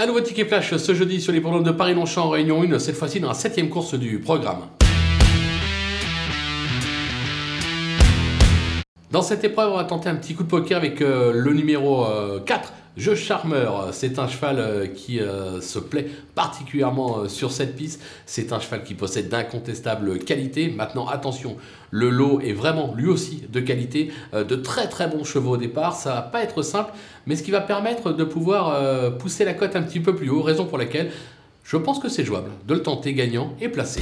Un nouveau ticket flash ce jeudi sur les programmes de Paris-Longchamp en Réunion 1, cette fois-ci dans la septième course du programme. Dans cette épreuve, on va tenter un petit coup de poker avec euh, le numéro 4, euh, Jeu Charmeur. C'est un cheval euh, qui se plaît particulièrement sur cette piste. C'est un cheval qui possède d'incontestables qualités. Maintenant, attention, le lot est vraiment lui aussi de qualité. de très très bons chevaux au départ. Ça va pas être simple, mais ce qui va permettre de pouvoir pousser la cote un petit peu plus haut. Raison pour laquelle je pense que c'est jouable de le tenter gagnant et placé.